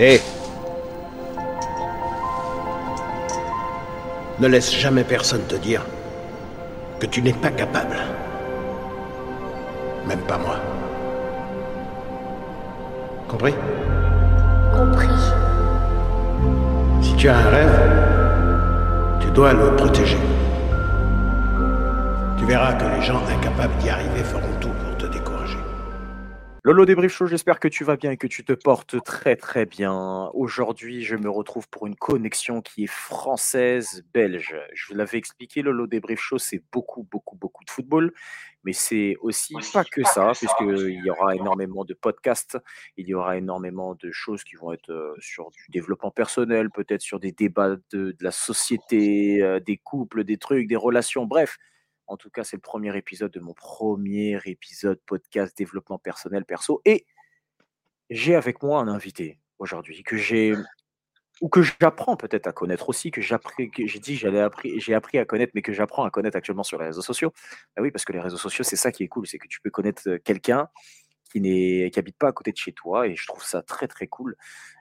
Hé Ne laisse jamais personne te dire que tu n'es pas capable. Même pas moi. Compris? Compris. Si tu as un rêve, tu dois le protéger. Tu verras que les gens incapables d'y arriver feront Lolo Débrief Show, j'espère que tu vas bien et que tu te portes très très bien. Aujourd'hui, je me retrouve pour une connexion qui est française-belge. Je vous l'avais expliqué, Lolo Débrief Show, c'est beaucoup, beaucoup, beaucoup de football, mais c'est aussi pas que ça, puisqu'il y aura énormément de podcasts, il y aura énormément de choses qui vont être euh, sur du développement personnel, peut-être sur des débats de, de la société, euh, des couples, des trucs, des relations, bref. En tout cas, c'est le premier épisode de mon premier épisode podcast développement personnel perso. Et j'ai avec moi un invité aujourd'hui que j'ai ou que j'apprends peut-être à connaître aussi, que j'ai dit j'allais appris, j'ai appris à connaître, mais que j'apprends à connaître actuellement sur les réseaux sociaux. Ah oui, parce que les réseaux sociaux, c'est ça qui est cool, c'est que tu peux connaître quelqu'un qui n'est, pas à côté de chez toi, et je trouve ça très très cool.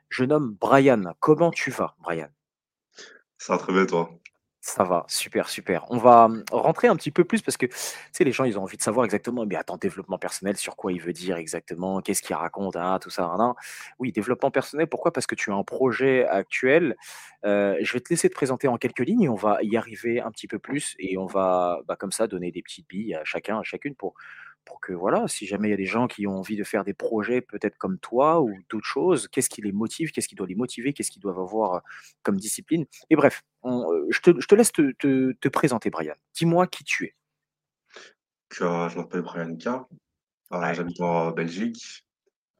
Je nomme Brian. Comment tu vas, Brian? Ça va très bien, toi? Ça va, super, super. On va mmh, rentrer un petit peu plus parce que, tu sais, les gens, ils ont envie de savoir exactement, mais attends, développement personnel, sur quoi il veut dire exactement, qu'est-ce qu'il raconte, hein, tout ça. Oui, développement personnel, pourquoi? Parce que tu as un projet actuel. Euh, je vais te laisser te présenter en quelques lignes et on va y arriver un petit peu plus et on va, bah, comme ça, donner des petites billes à chacun, à chacune pour, pour que, voilà, si jamais il y a des gens qui ont envie de faire des projets peut-être comme toi ou d'autres choses, qu'est-ce qui les motive, qu'est-ce qui doit les motiver, qu'est-ce qu'ils doivent avoir comme discipline? Et bref, on, euh, je, te, je te laisse te, te- te présenter, Brian. Dis-moi qui tu es. Je m'appelle Brian K. Euh, Ouais, j'habite en Belgique,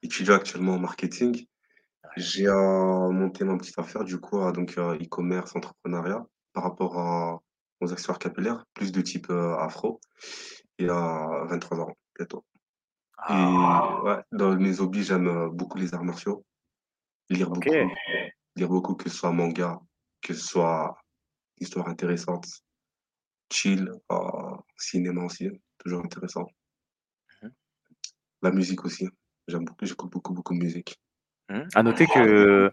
étudiant actuellement en marketing. ouais. J'ai euh, monté ma petite affaire, du coup, euh, donc euh, e-commerce, entrepreneuriat, par rapport à- aux accessoires capillaires, plus de type euh, afro, et à 23 ans, bientôt. Et Ah, ouais, dans mes hobbies, j'aime euh, beaucoup les arts martiaux, lire beaucoup, lire beaucoup, que ce soit manga, que ce soit histoire intéressante, chill, euh, cinéma aussi, toujours intéressant. Mhm. La musique aussi. J'aime beaucoup, j'écoute beaucoup, beaucoup de musique. Mhm. À noter que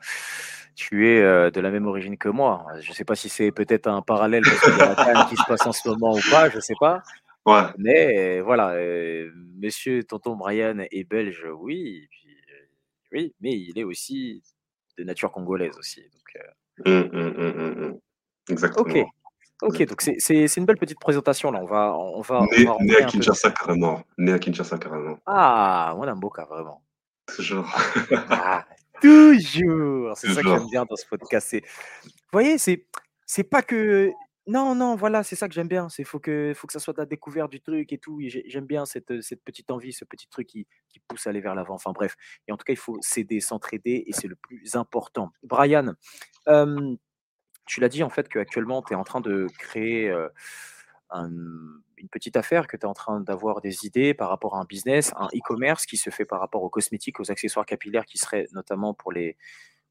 tu es euh, de la même origine que moi. Je ne sais pas si c'est peut-être un parallèle parce qu'il y a la canne qui se passe en ce moment ou pas, je ne sais pas. Ouais, Mais euh, voilà, euh, monsieur tonton Brian est belge, oui, et puis, euh, oui, mais il est aussi de nature congolaise aussi. Donc, hum, hum, hum, hum. ok, Exactement, ok, donc exactement. c'est une belle petite présentation là. On va, on va, on Né, va né rentrer à un peu. Kinshasa carrément. Né à Kinshasa carrément. Ah, moi, Namboka, vraiment. Toujours. Ah, toujours. C'est ça que j'aime bien dans ce podcast. Vous voyez, c'est, c'est pas que. Non, non, voilà, c'est ça que j'aime bien. C'est faut que, faut que ça soit de la découverte du truc et tout. J'aime bien cette, cette petite envie, ce petit truc qui, qui pousse à aller vers l'avant. Enfin bref. Et en tout cas, il faut s'aider, s'entraider et c'est le plus important. Brian, euh, tu l'as dit en fait qu'actuellement, tu es en train de créer euh, un- une petite affaire, que tu es en train d'avoir des idées par rapport à un business, un e-commerce qui se fait par rapport aux cosmétiques, aux accessoires capillaires qui seraient notamment pour les,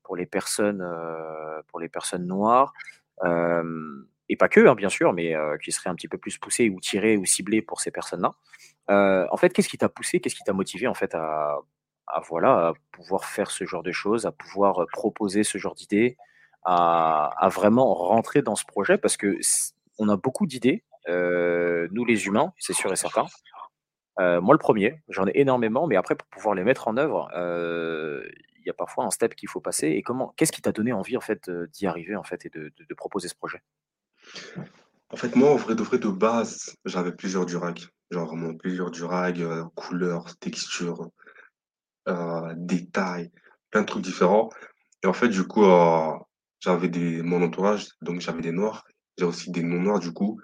pour les, personnes, euh, pour les personnes noires. Euh, et pas que, hein, bien sûr, mais euh, qui seraient un petit peu plus poussés ou tirés ou ciblés pour ces personnes-là. Euh, en fait, qu'est-ce qui t'a poussé, qu'est-ce qui t'a motivé en fait à, voilà, pouvoir faire ce genre de choses, à pouvoir euh, proposer ce genre d'idées, à, vraiment rentrer dans ce projet? Parce que on a beaucoup d'idées, nous les humains, c'est sûr et certain. Moi le premier, j'en ai énormément, mais après pour pouvoir les mettre en œuvre, il y a parfois un step qu'il faut passer. Et comment, qu'est-ce qui t'a donné envie en fait d'y arriver en fait et de proposer ce projet? En fait, moi, en vrai de vrai, de base, j'avais plusieurs durags. Genre vraiment plusieurs durags, euh, couleurs, textures, euh, détails, plein de trucs différents. Et en fait, du coup, euh, j'avais des, mon entourage, donc j'avais des noirs. J'ai aussi des non-noirs, du coup,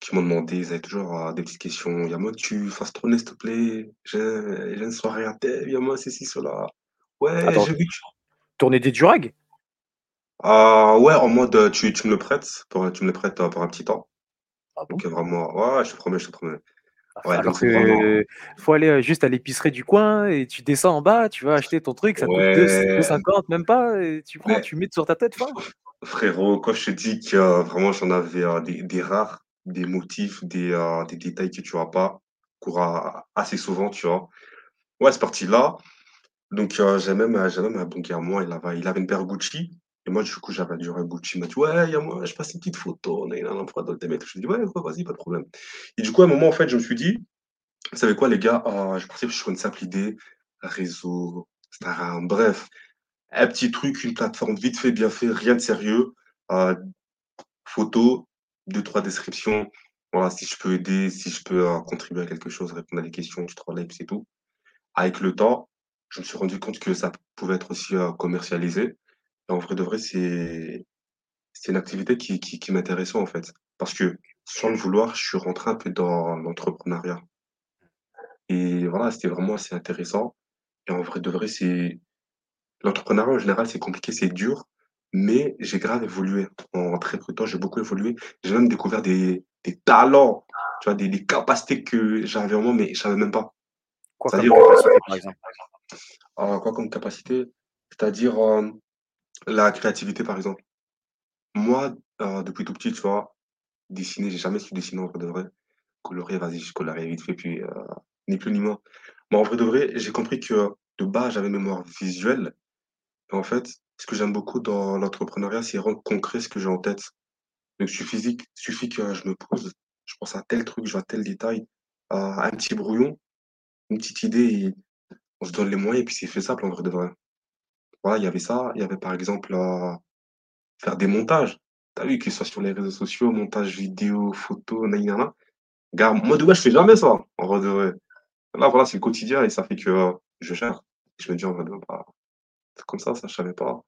qui m'ont demandé, ils avaient toujours euh, des petites questions. Y'a moi, tu fasses tourner, s'il te plaît. J'ai j'ai une soirée à tel, y'a moi, ceci, cela. Ouais, Attends, j'ai vu que tu... tourner des durags? Ah ouais, en mode, euh, tu, tu me le prêtes, pour, tu me le prêtes euh, pour un petit temps. Ah bon? Donc, vraiment, ouais, je te promets, je te promets. Ouais, Alors donc c'est vraiment... que faut aller euh, juste à l'épicerie du coin et tu descends en bas, tu vas acheter ton truc, ça te coûte 2, Ouais, 2,50 même pas, et tu prends, mais tu mets sur ta tête, fin. frérot, quand je te dis que euh, vraiment j'en avais euh, des, des rares, des motifs, des, euh, des détails que tu n'as pas, qu'on aura assez souvent, tu vois. Ouais, c'est parti là. Donc j'ai même, heu, j'ai même un bon gars à moi, il avait il avait une paire Gucci et moi, du coup, j'avais du rag Gucci. Il m'a dit: «Ouais, y a moi, je passe une petite photo, na na na, pour d'autres des mecs». Je lui ai dit: «Ouais, vas-y, pas de problème» et du coup, à un moment, en fait, je me suis dit: «Vous savez quoi les gars? Heu, je partais sur une simple idée, réseau, Instagram, bref, un petit truc, une plateforme vite fait, bien fait, rien de sérieux, heu, photo, 2-3 descriptions. Voilà, si je peux aider, si je peux, heu, contribuer à quelque chose, répondre à des questions, 2-3 likes, c'est tout». Avec le temps, je me suis rendu compte que ça pouvait être aussi, heu, commercialisé en vrai de vrai, c'est c'est une activité qui qui qui m'intéressait, en fait. Parce que, sans le vouloir, je suis rentré un peu dans l'entrepreneuriat et voilà, c'était vraiment assez intéressant et en vrai de vrai, c'est l'entrepreneuriat en général, c'est compliqué, c'est dur, mais j'ai grave évolué. En très peu de temps, j'ai beaucoup évolué. J'ai même découvert des des talents, tu vois? Des des capacités que j'avais en moi, mais je savais même pas. Quoi comme capacité, par exemple? heu, quoi comme capacité? C'est-à-dire, hem, la créativité, par exemple. Moi, heu, depuis tout petit, tu vois? Dessiner, j'ai jamais su dessiner en vrai de vrai. Colorier, vas-y, je colorie vite fait puis, heu, ni plus ni moins. Mais en vrai de vrai, j'ai compris que de base, j'avais mémoire visuelle et en fait, ce que j'aime beaucoup dans l'entrepreneuriat, c'est rendre concret ce que j'ai en tête. Donc suffisait suffit que je me pose, je pense à tel truc, je vois tel détail, à un petit brouillon, une petite idée et on se donne les moyens et puis c'est faisable en vrai de vrai. Voilà, il y avait ça, il y avait par exemple, heu, faire des montages. Tu as vu, que ce soit sur les réseaux sociaux, montage vidéo, photo, nani na na. Gars, moi de base, je fais jamais ça, en vrai de vrai. Là, voilà, c'est le quotidien et ça fait que, heu, je gère. Je me dis en vrai de bah, c'est comme ça, ça je savais pas.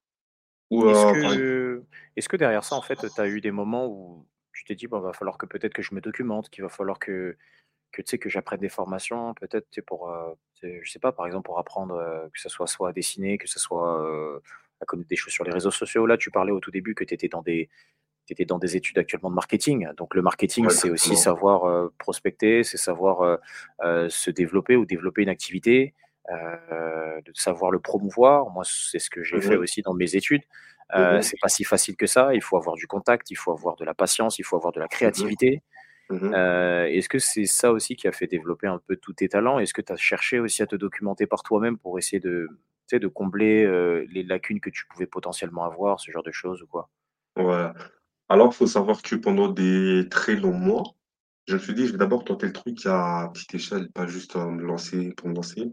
Ou, Est-ce que est-ce que derrière ça, en fait, tu as eu des moments où tu t'es dit: «Bon, va falloir que peut-être que je me documente, qu'il va falloir que que, tu sais, que j'apprenne des formations peut-être, pour, sais, je sais pas, par exemple, pour apprendre, heu, que ce soit soit à dessiner, que ce soit, heu, à connaître des choses sur les réseaux sociaux?» là, tu parlais au tout début que tu étais dans des étais dans des études actuellement de marketing. Donc le marketing, ouais, c'est aussi savoir, heu, prospecter, c'est savoir, se développer ou développer une activité, de savoir le promouvoir. Moi, c'est ce que j'ai Mmh fait aussi dans mes études. Mmh c'est pas si facile que ça. Il faut avoir du contact, il faut avoir de la patience, il faut avoir de la Mmh mh. créativité. Mmh mh. Heu, est-ce que c'est ça aussi qui a fait développer un peu tous tes talents? Est-ce que tu as cherché aussi à te documenter par toi-même pour essayer de, de combler, heu, les lacunes que tu pouvais potentiellement avoir, ce genre de choses ou quoi? Ouais. Alors, faut savoir que pendant des très longs mois, je me suis dit: «Je vais d'abord tenter le truc à petite échelle, pas juste, me lancer pour me lancer».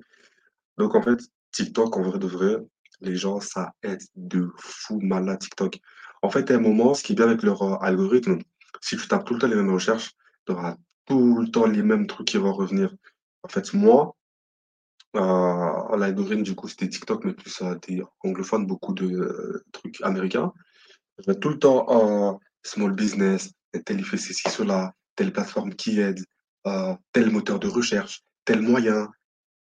Donc en fait, TikTok, en vrai de vrai, les gens, ça aide de fou malade TikTok. En fait, à un moment, ce qui est bien avec leur, heu, algorithme, si tu tapes tout le temps les mêmes recherches, tu auras tout le temps les mêmes trucs qui vont revenir. En fait, moi, heu, l'algorithme, du coup, c'était TikTok, mais plus, heu, des anglophones, beaucoup de, heu, trucs américains. Tout le temps, small business, tel fait ceci, cela, telle plateforme qui aide, heu, tel moteur de recherche, tel moyen,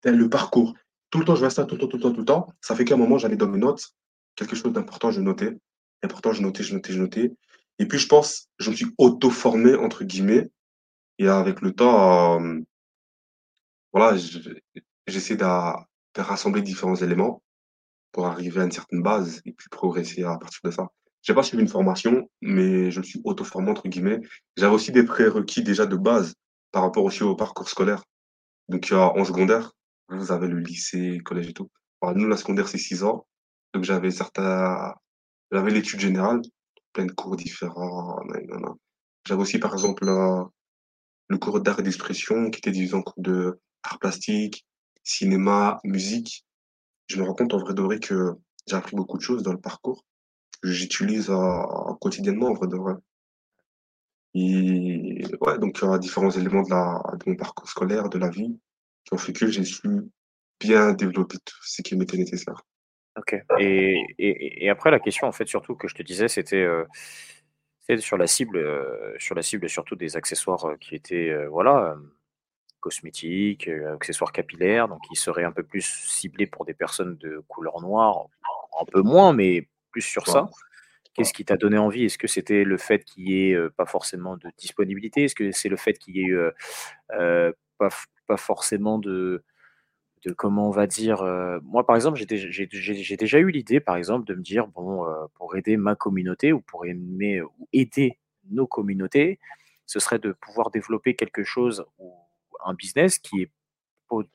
tel le parcours. Tout le temps, je vois ça, tout le temps, tout le temps, tout le temps. Ça fait qu'à un moment, j'allais dans mes notes, quelque chose d'important, je notais. Important, je notais, je notais, je notais. Et puis, je pense, je me suis «auto-formé» entre guillemets et avec le temps, hem, voilà, je j'essaie d'a de rassembler différents éléments pour arriver à une certaine base et puis progresser à partir de ça. J'ai pas suivi une formation, mais je me suis «auto-formé» entre guillemets. J'avais aussi des prérequis déjà de base par rapport aussi au parcours scolaire. Donc heu, en secondaire, vous avez le lycée, collège et tout. Alors nous, la secondaire, c'est 6 ans, donc j'avais certains j'avais l'étude générale, plein de cours différents. J'avais aussi par exemple, le cours d'art et d'expression qui était divisé en cours de art plastique, cinéma, musique. Je me rends compte en vrai de vrai que j'ai appris beaucoup de choses dans le parcours que j'utilise, heu, quotidiennement en vrai de vrai. Et ouais, donc il y aura différents éléments de la de mon parcours scolaire, de la vie, qui ont fait que j'ai su bien développer tout ce qui m'était nécessaire. OK et et après la question en fait surtout que je te disais c'était, heu, sur la cible, heu, sur la cible surtout des accessoires, heu, qui étaient, heu, voilà, cosmétiques, accessoires capillaires donc qui seraient un peu plus ciblés pour des personnes de couleur noire, un peu moins mais plus sur ça. Qu'est-ce qui t'a donné envie? Est-ce que c'était le fait qu'il y ait, pas forcément de disponibilité? Est-ce que c'est le fait qu'il y ait pas pas forcément de de comment on va dire, heu, moi par exemple, j'ai déj j'ai j'ai j'ai déjà eu l'idée par exemple de me dire: «Bon, heu, pour aider ma communauté ou pour aimer ou aider nos communautés, ce serait de pouvoir développer quelque chose ou un business qui est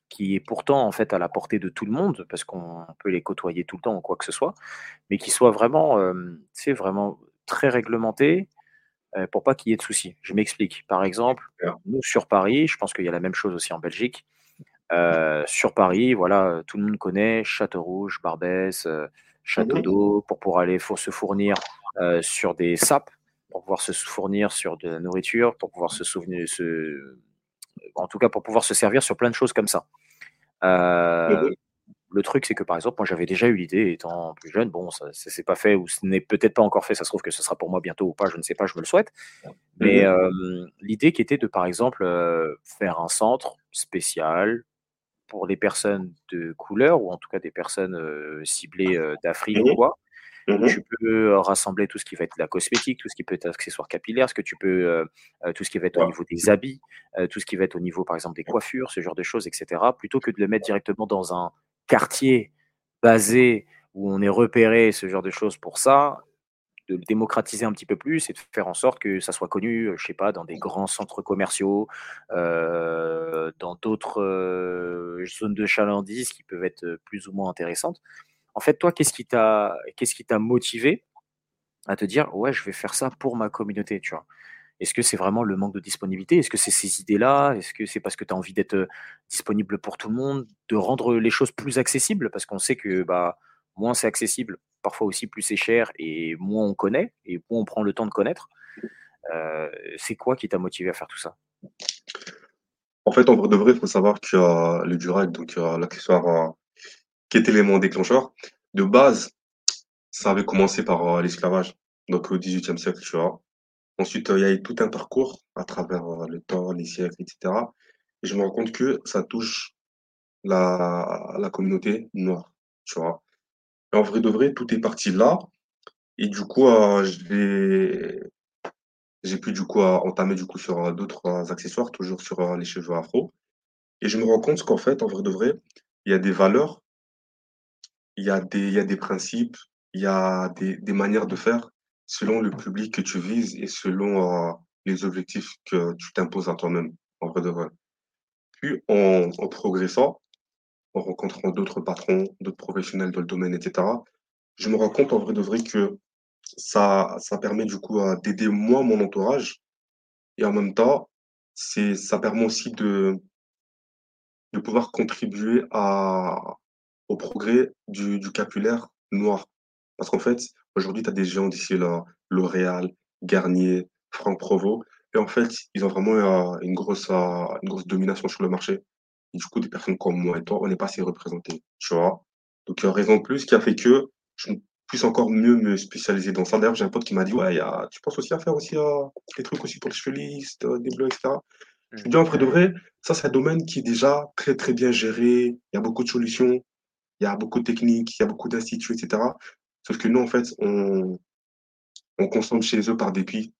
qui est pourtant en fait à la portée de tout le monde, parce qu'on peut les côtoyer tout le temps ou quoi que ce soit, mais qui soit vraiment, c'est vraiment très réglementé pour pas qu'il y ait de soucis. Je m'explique. Par exemple, nous sur Paris, je pense qu'il y a la même chose aussi en Belgique. Sur Paris, voilà, tout le monde connaît Château Rouge, Barbès, Château mmh d'eau, pour pouvoir aller faut se fournir sur des sapes, pour pouvoir se fournir sur de la nourriture, pour pouvoir se souvenir, se, en tout cas pour pouvoir se servir sur plein de choses comme ça. Euh, le truc, c'est que par exemple, moi j'avais déjà eu l'idée, étant plus jeune, bon, ça ne s'est pas fait ou ce n'est peut-être pas encore fait, ça se trouve que ce sera pour moi bientôt ou pas, je ne sais pas, je me le souhaite. Mais euh, l'idée qui était de par exemple euh, faire un centre spécial pour les personnes de couleur ou en tout cas des personnes ciblées d'Afrique ou quoi, Mmh tu peux rassembler tout ce qui va être la cosmétique, tout ce qui peut être accessoire capillaire, ce que tu peux, tout ce qui va être au niveau des habits, tout ce qui va être au niveau, par exemple, des coiffures, ce genre de choses, etc. Plutôt que de le mettre directement dans un quartier basé où on est repéré, ce genre de choses pour ça, de le démocratiser un petit peu plus et de faire en sorte que ça soit connu, je sais pas, dans des grands centres commerciaux, dans d'autres zones de chalandise qui peuvent être plus ou moins intéressantes. En fait, toi, qu'est-ce qui t'a, qu'est-ce qui t'a motivé à te dire, ouais, je vais faire ça pour ma communauté, tu vois? Est-ce que c'est vraiment le manque de disponibilité? Est-ce que c'est ces idées-là? Est-ce que c'est parce que tu as envie d'être disponible pour tout le monde, de rendre les choses plus accessibles? Parce qu'on sait que bah, moins c'est accessible, parfois aussi plus c'est cher et moins on connaît et moins on prend le temps de connaître. c'est quoi qui t'a motivé à faire tout ça? En fait, en vrai de vrai, il faut savoir que le Durac, donc l'accessoire qui est l'élément déclencheur. De base, ça avait commencé par euh, l'esclavage, donc au XVIIIe siècle, tu vois. Ensuite, euh, il y a eu tout un parcours à travers euh, le temps, les siècles, etc. Et je me rends compte que ça touche la, la communauté noire, tu vois. Et en vrai de vrai, tout est parti là. Et du coup, j'ai j'ai pu du coup entamer du coup sur d'autres accessoires, toujours sur les cheveux afro. Et je me rends compte qu'en fait, en vrai de vrai, il y a des valeurs il y a des, il y a des principes, il y a des, des manières de faire selon le public que tu vises et selon euh, les objectifs que tu t'imposes à toi-même, en vrai de vrai. Puis, en, en progressant, en rencontrant d'autres patrons, d'autres professionnels dans le domaine, etc., je me rends compte en vrai de vrai que ça, ça permet du coup d'aider moi, mon entourage, et en même temps, c'est, ça permet aussi de, de pouvoir contribuer à, au progrès du, du capillaire noir. Parce qu'en fait, aujourd'hui, tu as des géants d'ici là, L'Oréal, Garnier, Franck Provo. Et en fait, ils ont vraiment euh, une, grosse, euh, une grosse domination sur le marché. Du coup, des personnes comme moi et toi, on n'est pas assez représentés, tu vois? Donc, il y a raison de plus qui a fait que je puisse encore mieux me spécialiser dans ça. D'ailleurs, j'ai un pote qui m'a dit, ouais, y a, tu penses aussi à faire aussi euh, des trucs aussi pour les stylistes, des blogs, etc. Je me dis, en vrai de vrai, ça, c'est un domaine qui est déjà très, très bien géré. Il y a beaucoup de solutions il y a beaucoup de techniques, il y a beaucoup d'instituts, etc. Sauf que nous, en fait, on, on consomme chez eux par dépit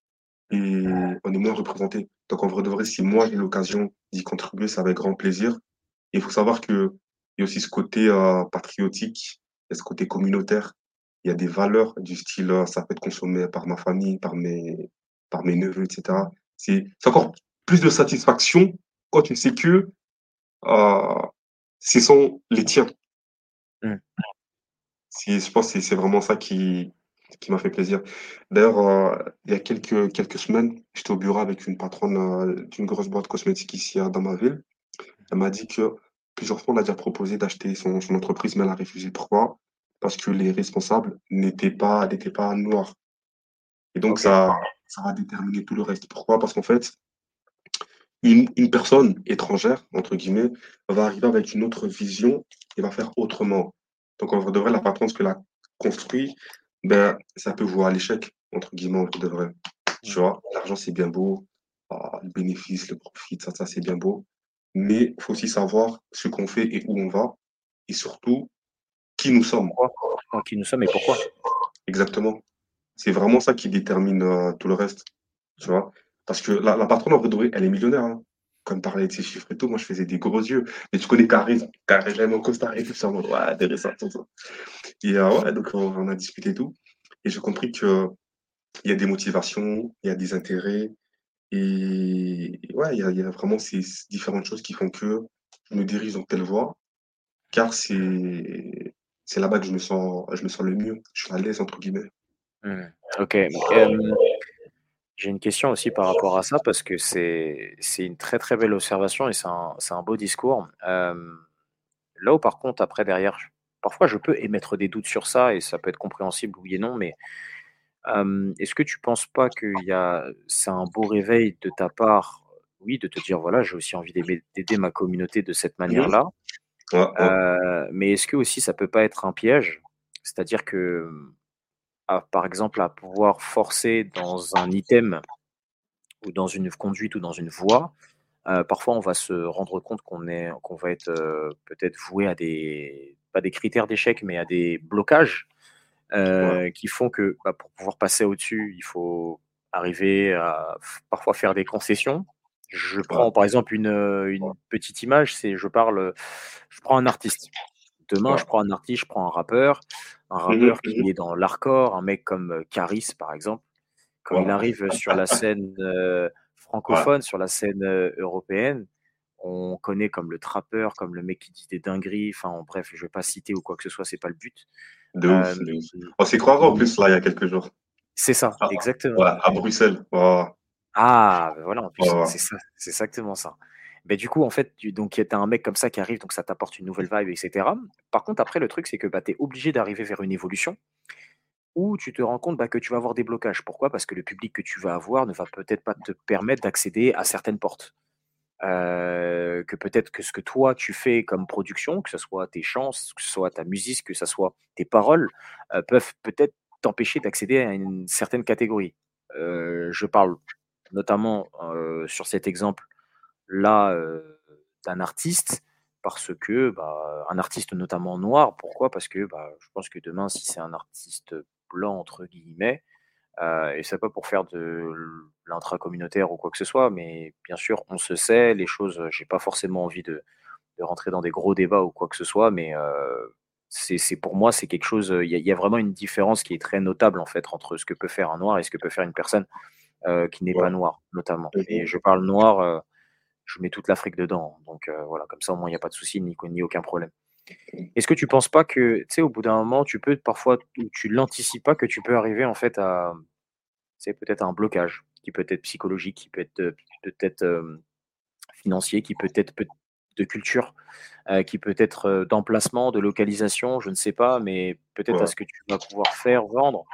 et on est moins représenté. Donc, en vrai de vrai, si moi j'ai l'occasion d'y contribuer, c'est avec grand plaisir. Il faut savoir qu'il y a aussi ce côté euh, patriotique, il y a ce côté communautaire. Il y a des valeurs du style, euh, ça peut être consommé par ma famille, par mes, par mes neveux, etc. C'est encore plus de satisfaction quand tu sais que euh, ce sont les tiens. Mmh. je pense que c'est vraiment ça qui, qui m'a fait plaisir. D'ailleurs, euh, il y a quelques, quelques semaines, j'étais au bureau avec une patronne euh, d'une grosse boîte cosmétique ici dans ma ville. Elle m'a dit que plusieurs fois, on a déjà proposé d'acheter son, son entreprise, mais elle a refusé. Pourquoi? Parce que les responsables n'étaient pas, n'étaient pas noirs. Et donc, ça, ça va déterminer tout le reste. Pourquoi? Parce qu'en fait, une, une personne étrangère, entre guillemets, va arriver avec une autre vision et va faire autrement. Donc, en vrai de vrai, la patronne, ce qu'elle a construit, ben, ça peut voir l'échec, entre guillemets, en vrai de vrai. Tu vois, l'argent, c'est bien beau, ah, le bénéfice, le profit, ça, ça c'est bien beau. Mais il faut aussi savoir ce qu'on fait et où on va, et surtout, qui nous sommes. Qui nous sommes et pourquoi. Exactement. C'est vraiment ça qui détermine euh, tout le reste. Tu vois parce que la, la patronne, en vrai, elle est millionnaire. Hein. Comme parlait de ses chiffres et tout, moi, je faisais des gros yeux. Mais tu connais Carré, Carré, j'aime en Costa Rica, ça, ouais, intéressant, tout ça. Et euh, ouais, donc, on, a discuté et tout. Et j'ai compris qu'il y a des motivations, il y a des intérêts. Et ouais, il y a, vraiment ces différentes choses qui font que je me dirige dans telle voie, car c'est là-bas que je me sens je me sens le mieux. Je suis «à l'aise» entre guillemets. Mmh. OK, hem, j'ai une question aussi par rapport à ça parce que c'est une très, très belle observation et c'est un un beau discours. Là où par contre après derrière, parfois je peux émettre des doutes sur ça et ça peut être compréhensible oui et non, mais, est-ce que tu penses pas a c'est un beau réveil de ta part, oui, de te dire: «Voilà, j'ai aussi envie d'aider ma communauté de cette Mmh mh. manière-là». Ouais, ouais. Heu, mais est-ce que aussi ça peut pas être un piège? C'est-à-dire que, à par exemple, à pouvoir forcer dans un item ou dans une conduite ou dans une voie, heu, parfois on va se rendre compte qu'on est qu'on va être, heu, peut-être voué à des pas des critères d'échec, mais à des blocages, Ouais, heu, qui font que, bah, pour pouvoir passer au-dessus, il faut arriver à parfois faire des concessions. Je ouais, prends par exemple une, une petite image, c'est je parle, je prends un artiste. Demain, ouais. je prends un artiste, je prends un rappeur, un Mmh mh, rappeur mmh qui est dans l'hardcore, un mec comme, Caris par exemple. Quand il arrive sur la scène, ouais. francophone, sur la scène, européenne, on connaît comme le trappeur, comme le mec qui dit des dingueries, enfin bref, je vais pas citer ou quoi que ce soit, c'est pas le but. De ouf, Hem, de ouf. On s'est croisés en plus là, il y a quelques jours. c'est ça, Ah, exactement. à Bruxelles. Ah, bah, voilà, en plus, c'est ça, c'est exactement ça. Beh, du coup, en fait, tu donc as un mec comme ça qui arrive, donc ça t'apporte une nouvelle vibe et cetera. Par contre, après, le truc, c'est que, bah, tu es obligé d'arriver vers une évolution où tu te rends compte, bah, que tu vas avoir des blocages. Pourquoi? Parce que le public que tu vas avoir ne va peut-être pas te permettre d'accéder à certaines portes. Heu, que peut-être que ce que toi tu fais comme production, que ce soit tes chants, que ce soit ta musique, que ça soit tes paroles, heu, peuvent peut-être t'empêcher d'accéder à une certaine catégorie. Heu, je parle notamment, sur cet exemple-là, heu, d'un artiste parce que, bah, un artiste notamment noir. Pourquoi? Parce que, bah, je pense que demain si c'est un artiste «blanc» entre guillemets, et c'est pas pour faire de l'intracommunautaire ou quoi que ce soit, mais bien sûr, on se sait, les choses, j'ai pas forcément envie de de rentrer dans des gros débats ou quoi que ce soit, mais c'est pour moi, c'est quelque chose, il y a il y a vraiment une différence qui est très notable, en fait, entre ce que peut faire un noir et ce que peut faire une personne, qui n'est pas noire, notamment et je parle noir, je mets toute l'Afrique dedans, donc heu, voilà, comme ça, au moins, il y a pas de souci ni ni aucun problème. Est-ce que tu penses pas que, tu sais, au bout d'un moment, tu peux parfois tu l'anticipes pas que tu peux arriver, en fait, à c'est peut-être un blocage qui peut être psychologique, qui peut être, heu, peut-être, hem, financier, qui peut être peut de culture, qui peut être, d'emplacement, de localisation, je ne sais pas, mais peut-être à ce que tu vas pouvoir faire, vendre,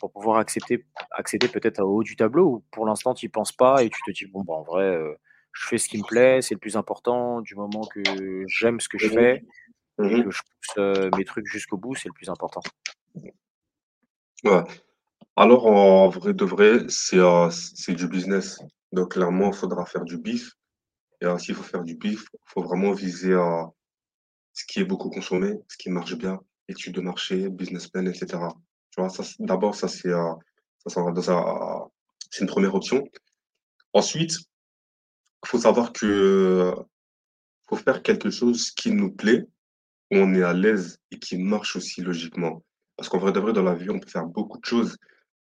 pour pouvoir accepter accéder peut-être au haut du tableau ou pour l'instant tu y penses pas et tu te dis: «Bon, bah, en vrai, je fais ce qui me plaît, c'est le plus important, du moment que j'aime ce que je fais Mmh et mh. que je pousse, heu, mes trucs jusqu'au bout, c'est le plus important». Ouais. Alors en vrai de vrai, c'est, du business. Donc clairement, il faudra faire du bif et s'il faut faire du bif, il faut vraiment viser, heu, ce qui est beaucoup consommé, ce qui marche bien, étude de marché, business plan et cetera. Tu vois? D'abord ça c'est, heu, ça ça une première option. Ensuite, faut savoir que, faut faire quelque chose qui nous plaît, où on est à l'aise et qui marche aussi logiquement. Parce qu'en vrai de dans la vie, on peut faire beaucoup de choses,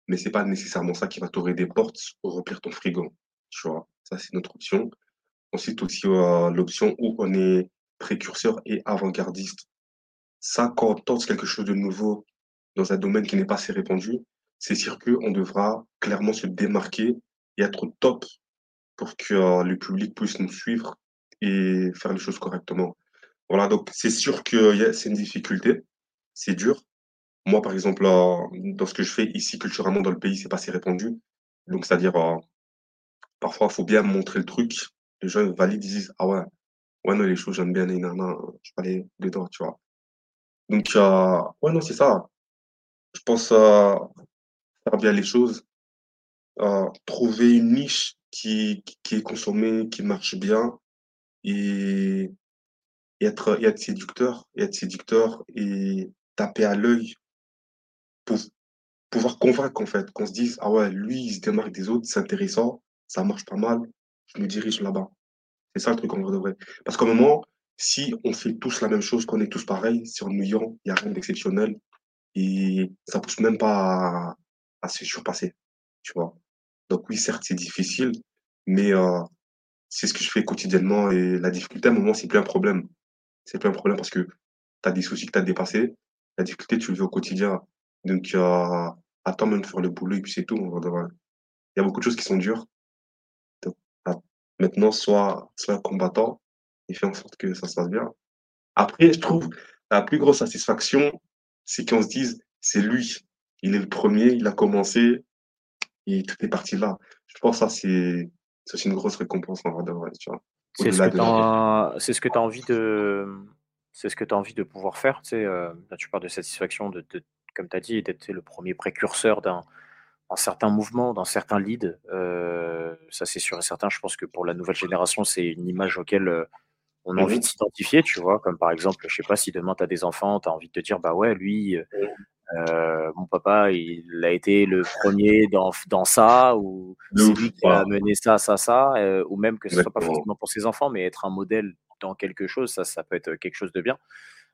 mais c'est pas nécessairement ça qui va t'ouvrir des portes ou remplir ton frigo, tu vois? Ça, c'est notre option. Ensuite aussi, heu, l'option où on est précurseur et avant-gardiste. Ça, quand on tente quelque chose de nouveau dans un domaine qui n'est pas assez répandu, c'est sûr qu'on devra clairement se démarquer et être au top pour que, heu, le public puisse nous suivre et faire les choses correctement. Voilà, donc c'est sûr que c'est une difficulté, c'est dur. Moi, par exemple, heu, dans ce que je fais ici, culturellement, dans le pays, c'est pas assez répandu. Donc c'est-à-dire, heu, parfois, il faut bien montrer le truc. Les gens, valident, ils disent: «Ah ouais, ouais, non, les choses, j'aime bien, nani na je peux aller dedans», tu vois? Donc ouais, non, c'est ça. Je pense, faire bien les choses, trouver une niche qui qui est consommée, qui marche bien et et être et être séducteur et être séducteur et taper à l'œil pour pouvoir convaincre, en fait, qu'on se dise: «Ah ouais, lui, il se démarque des autres, c'est intéressant, ça marche pas mal, je me dirige là-bas». C'est ça le truc en vrai de vrai. Parce qu'à un moment, si on fait tous la même chose, qu'on est tous pareils, c'est ennuyant, il y a rien d'exceptionnel et ça pousse même pas à à se surpasser, tu vois? Donc oui, certes, c'est difficile, mais heu, c'est ce que je fais quotidiennement et la difficulté, à un moment, c'est plus un problème. C'est plus un problème parce que tu as des soucis que tu as dépassés. La difficulté, tu le vis au quotidien. Donc, toi même de faire le boulot et puis c'est tout. Il y a beaucoup de choses qui sont dures. Maintenant, sois sois combattant et fais en sorte que ça se passe bien. Après, je trouve, la plus grosse satisfaction, c'est qu'on se dise: «C'est lui, il est le premier, il a commencé et tout est parti là». Je pense que ça, c'est c'est aussi une grosse récompense en vrai de vrai, tu vois? C'est ce que tu as c'est ce que tu as envie de, c'est ce que tu as envie de pouvoir faire, tu sais, là, tu parles de satisfaction de de comme tu as dit, d'être, le 1er précurseur d'un certain mouvement, d'un certain lead, heu, ça, c'est sûr et certain. Je pense que pour la nouvelle génération, c'est une image auquel, heu, on a envie de s'identifier, tu vois? Comme par exemple, je sais pas si demain tu as des enfants, tu as envie de te dire: «Bah ouais, lui, heu, mon papa, il a été le 1er dans dans ça» ou «C'est lui qui a amené ça, ça, ça», heu, ou même que ce soit pas forcément pour ses enfants, mais être un modèle dans quelque chose, ça, ça peut être quelque chose de bien.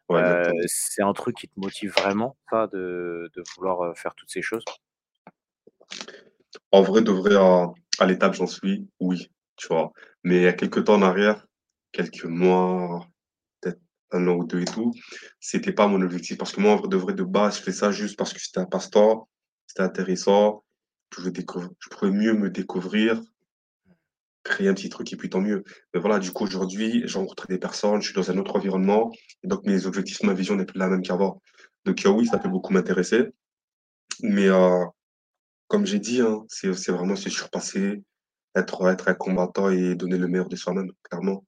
Ouais, exactement. c'est un truc qui te motive vraiment, ça, de de vouloir, faire toutes ces choses? En vrai de vrai, à à l'étape j'en suis, oui, tu vois? Mais il y a quelque temps en arrière, quelques mois, 1 an ou 2 et tout, c'était pas mon objectif parce que moi, en vrai de vrai, de base, je fais ça juste parce que c'était un passe-temps, c'était intéressant, je pouvais je pouvais mieux me découvrir créer un petit truc et puis tant mieux. Mais voilà, du coup, aujourd'hui, j'ai rencontré des personnes, je suis dans un autre environnement et donc mes objectifs, ma vision n'est plus la même qu'avant. Donc heu, oui, ça peut beaucoup m'intéresser, mais heu, comme j'ai dit, hein, c'est c'est vraiment se surpasser, être être un combattant et donner le meilleur de soi-même, clairement.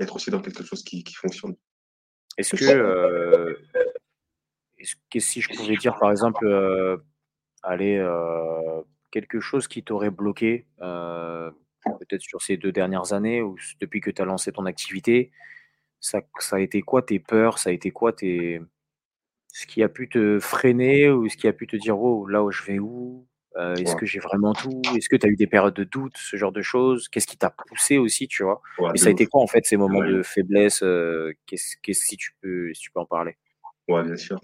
Être aussi dans quelque chose qui qui fonctionne. Est-ce que, heu est-ce que si je pouvais dire, par exemple, heu, allez, heu, quelque chose qui t'aurait bloqué, peut-être sur ces 2 dernières années ou depuis que tu as lancé ton activité, ça ça a été quoi tes peurs? Ça a été quoi tes ce qui a pu te freiner ou ce qui a pu te dire: «Waouh, là où je vais où? Heu, est-ce Ouais, que j'ai vraiment tout?» est-ce que tu as eu des périodes de doute, ce genre de choses? Qu'est-ce qui t'a poussé aussi, tu vois? ouais, Et ça a été quoi, en fait, ces moments Ouais, de faiblesse, heu, qu'est-ce qu'est-ce si tu peux si tu peux en parler? ouais, bien sûr.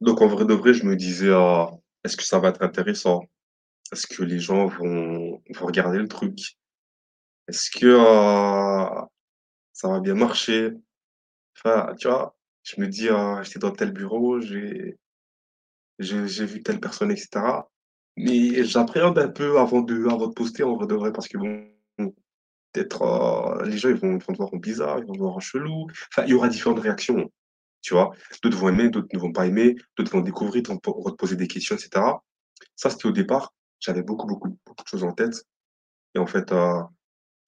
Donc en vrai de vrai, je me disais: «Ah, est-ce que ça va être intéressant? Est-ce que les gens vont vont regarder le truc? Est-ce que, heu, ça va bien marcher?» Enfin, tu vois? Je me dis: «Ah, j'étais dans tel bureau, j'ai vu telle personne et cetera». Mais j'appréhende un peu avant de avant de poster en vrai de vrai parce que bon, peut-être, heu, les gens ils vont ils vont te voir en bizarre, ils vont te voir en chelou. Enfin, il y aura différentes réactions, tu vois? D'autres vont aimer, d'autres ne vont pas aimer, d'autres vont découvrir, po vont te poser des questions et cetera. Ça, c'était au départ. J'avais beaucoup, beaucoup, beaucoup de choses en tête et en fait,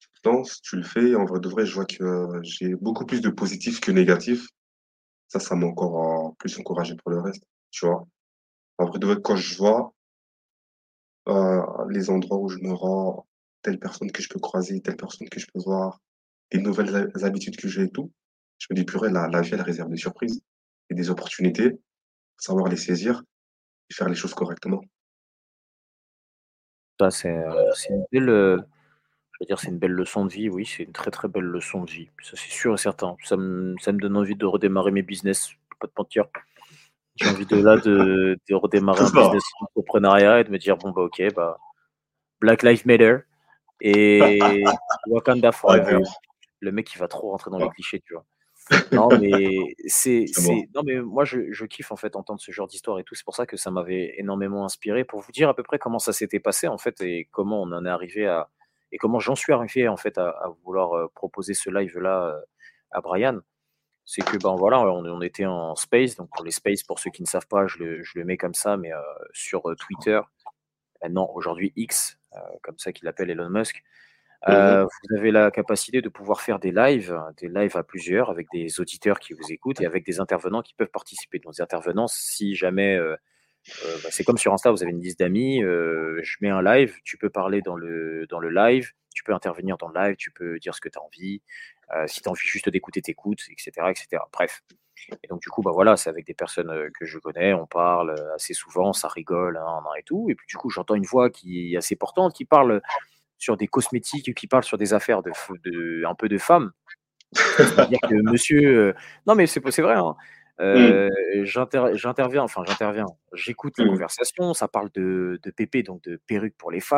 tu te lances, tu le fais en vrai de vrai, je vois que j'ai beaucoup plus de positifs que négatifs. Ça, ça m'a encore, heu, plus encouragé pour le reste, tu vois? En vrai de vrai, quand je vois, heu, les endroits où je me rends, telle personne que je peux croiser, telle personne que je peux voir, les nouvelles ha habitudes que j'ai et tout, je me dis: «Purée, la la vie, elle réserve des surprises et des opportunités, savoir les saisir et faire les choses correctement». Ça, c'est, c'est une belle, heu, je veux dire, c'est une belle leçon de vie, oui, c'est une très, très belle leçon de vie. Ça, c'est sûr et certain. Ça me ça me donne envie de redémarrer mes business, pas te mentir. J'ai envie de là, de de redémarrer un business entrepreneuriat et de me dire: «Bon, bah, OK, bah, Black lives matter et Wakanda forever». Le mec, il va trop rentrer dans les Ouais. clichés, tu vois? Non, mais c'est bon. non, mais moi, je je kiffe, en fait, entendre ce genre d'histoire et tout. C'est pour ça que ça m'avait énormément inspiré pour vous dire à peu près comment ça s'était passé, en fait et comment on en est arrivé à et comment j'en suis arrivé, en fait, à à vouloir, heu, proposer ce live-là, heu, à Brian. C'est que, ben, voilà, on on était en space, donc pour les spaces, pour ceux qui ne savent pas, je le je le mets comme ça, mais heu, sur, heu, Twitter, maintenant aujourd'hui X, comme ça qu'il l'appelle Elon Musk. Mmh mh. Heu, vous avez la capacité de pouvoir faire des lives, des lives à plusieurs avec des auditeurs qui vous écoutent et avec des intervenants qui peuvent participer. Donc des intervenants, si jamais, bah, c'est comme sur Insta, vous avez une liste d'amis, je mets un live, tu peux parler dans le dans le live, tu peux intervenir dans le live, tu peux dire ce que tu as envie. Heu, si tu as envie juste d'écouter, tu écoutes et cetera et cetera. Bref et donc du coup, bah, voilà, c'est avec des personnes, heu, que je connais, on parle, heu, assez souvent, ça rigole, nin et tout et puis du coup, j'entends une voix qui est assez portante, qui parle, sur des cosmétiques, qui parle sur des affaires de de un peu de femmes. C'est-à-dire que monsieur, non mais c'est vrai, hein. Mmh. J'inter j'interviens, enfin j'interviens, j'écoute la Mmh. conversation, ça parle de de PP, donc de perruques pour les femmes.